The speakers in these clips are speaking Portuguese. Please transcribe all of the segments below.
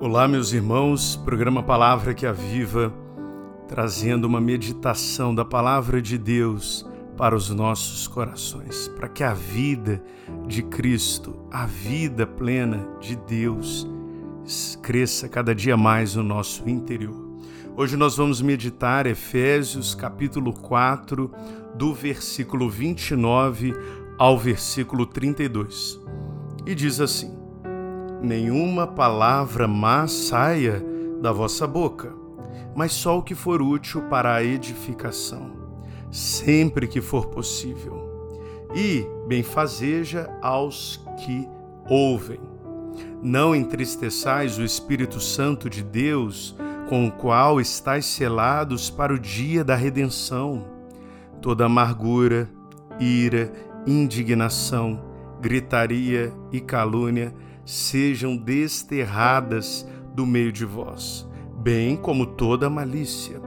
Olá, meus irmãos, programa Palavra que Aviva, trazendo uma meditação da Palavra de Deus para os nossos corações, para que a vida de Cristo, a vida plena de Deus, cresça cada dia mais no nosso interior. Hoje nós vamos meditar Efésios capítulo 4, do versículo 29 ao versículo 32. E diz assim: nenhuma palavra má saia da vossa boca, mas só o que for útil para a edificação, sempre que for possível, e benfazeja aos que ouvem. Não entristeçais o Espírito Santo de Deus, com o qual estáis selados para o dia da redenção. Toda amargura, ira, indignação, gritaria e calúnia sejam desterradas do meio de vós, bem como toda malícia.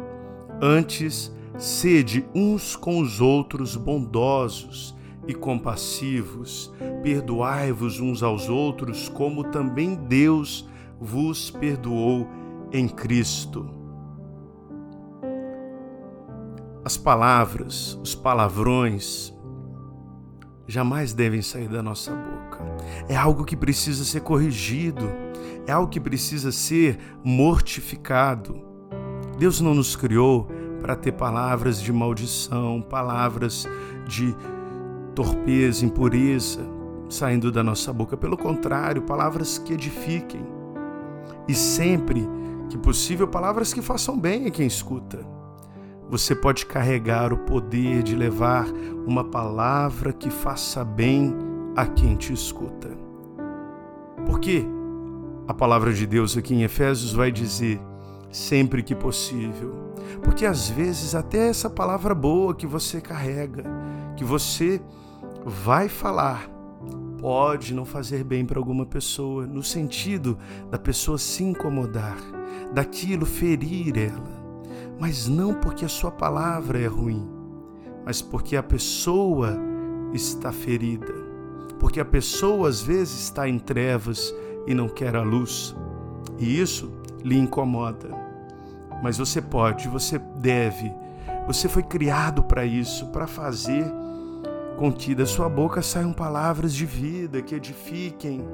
Antes, sede uns com os outros bondosos e compassivos, perdoai-vos uns aos outros, como também Deus vos perdoou em Cristo. As palavras, os palavrões, jamais devem sair da nossa boca. É algo que precisa ser corrigido, é algo que precisa ser mortificado. Deus não nos criou para ter palavras de maldição, palavras de torpeza, impureza saindo da nossa boca. Pelo contrário, palavras que edifiquem. E sempre que possível, palavras que façam bem a quem escuta você pode carregar o poder de levar uma palavra que faça bem a quem te escuta. Porque a palavra de Deus aqui em Efésios vai dizer sempre que possível. Porque às vezes até essa palavra boa que você carrega, que você vai falar, pode não fazer bem para alguma pessoa, no sentido da pessoa se incomodar, daquilo ferir ela mas não porque a sua palavra é ruim, mas porque a pessoa está ferida, porque a pessoa às vezes está em trevas e não quer a luz, e isso lhe incomoda. Mas você pode, você deve, você foi criado para isso, para fazer com que da sua boca saiam palavras de vida que edifiquem,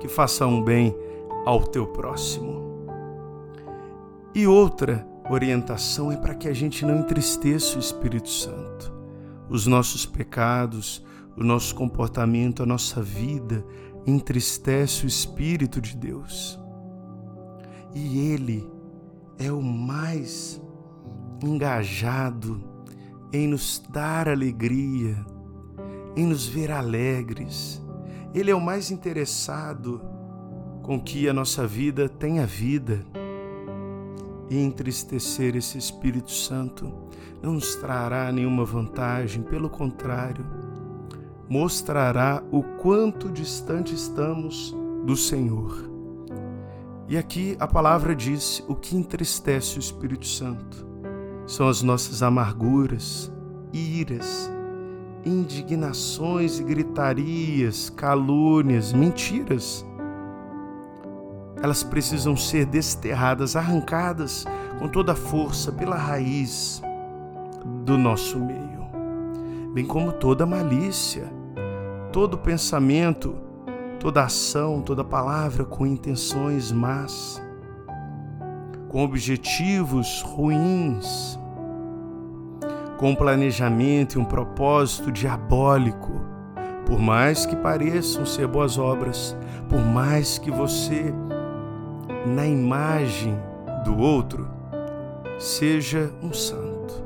que façam bem ao teu próximo. E outra, orientação é para que a gente não entristeça o Espírito Santo. Os nossos pecados, o nosso comportamento, a nossa vida entristece o Espírito de Deus. E Ele é o mais engajado em nos dar alegria, em nos ver alegres. Ele é o mais interessado com que a nossa vida tenha vida e entristecer esse Espírito Santo não nos trará nenhuma vantagem, pelo contrário, mostrará o quanto distante estamos do Senhor. E aqui a palavra diz: o que entristece o Espírito Santo são as nossas amarguras, iras, indignações e gritarias, calúnias, mentiras elas precisam ser desterradas, arrancadas com toda a força pela raiz do nosso meio, bem como toda malícia, todo pensamento, toda ação, toda palavra com intenções más, com objetivos ruins, com um planejamento e um propósito diabólico. Por mais que pareçam ser boas obras, por mais que você na imagem do outro, seja um santo.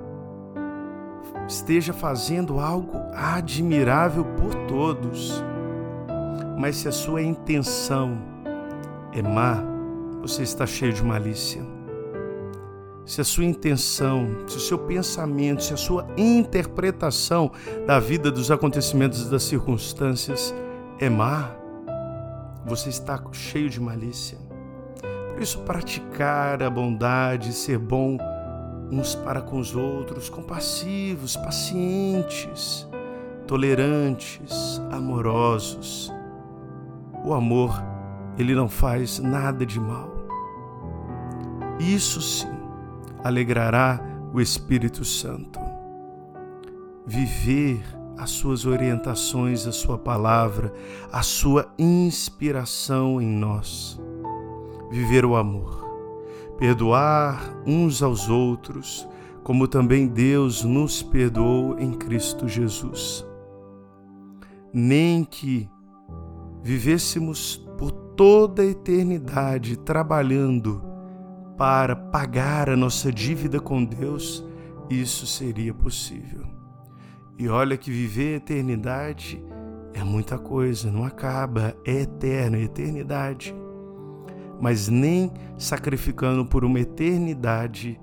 Esteja fazendo algo admirável por todos. Mas se a sua intenção é má, você está cheio de malícia. Se a sua intenção, se o seu pensamento, se a sua interpretação da vida, dos acontecimentos das circunstâncias é má, você está cheio de malícia. Por isso, praticar a bondade, ser bom uns para com os outros, compassivos, pacientes, tolerantes, amorosos. O amor ele não faz nada de mal. Isso sim alegrará o Espírito Santo. Viver as suas orientações, a sua palavra, a sua inspiração em nós. Viver o amor, perdoar uns aos outros, como também Deus nos perdoou em Cristo Jesus. Nem que vivêssemos por toda a eternidade trabalhando para pagar a nossa dívida com Deus, isso seria possível. E olha que viver a eternidade é muita coisa, não acaba, é eterno, é eternidade. Mas nem sacrificando por uma eternidade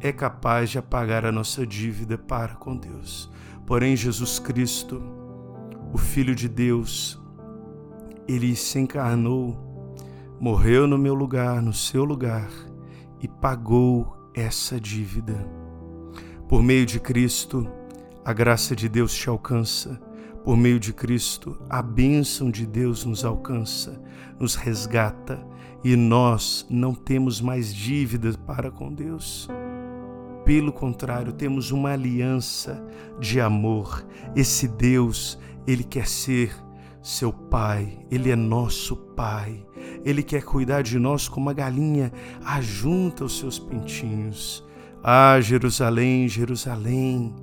é capaz de apagar a nossa dívida para com Deus. Porém, Jesus Cristo, o Filho de Deus, ele se encarnou, morreu no meu lugar, no seu lugar e pagou essa dívida. Por meio de Cristo, a graça de Deus te alcança. Por meio de Cristo, a bênção de Deus nos alcança, nos resgata e nós não temos mais dívidas para com Deus. Pelo contrário, temos uma aliança de amor. Esse Deus, ele quer ser seu pai, ele é nosso pai. Ele quer cuidar de nós como uma galinha ajunta os seus pintinhos. Ah, Jerusalém, Jerusalém,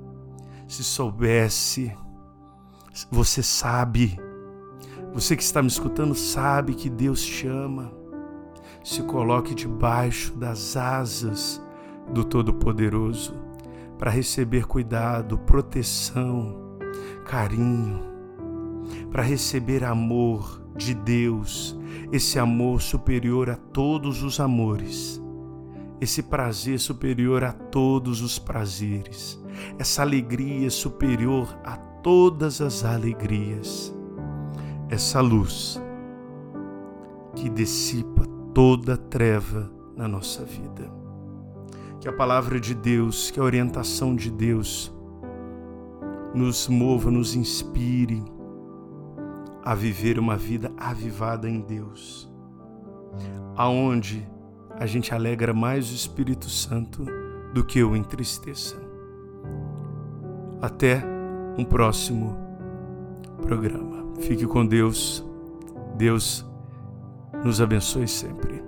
se soubesse, você sabe, você que está me escutando sabe que Deus te ama. Se coloque debaixo das asas do Todo-Poderoso para receber cuidado, proteção, carinho, para receber amor de Deus, esse amor superior a todos os amores, esse prazer superior a todos os prazeres, essa alegria superior a todas as alegrias, essa luz que dissipa toda treva na nossa vida que a palavra de Deus, que a orientação de Deus nos mova, nos inspire a viver uma vida avivada em Deus, aonde a gente alegra mais o Espírito Santo do que o entristeça. Até um próximo programa. Fique com Deus. Deus nos abençoe sempre.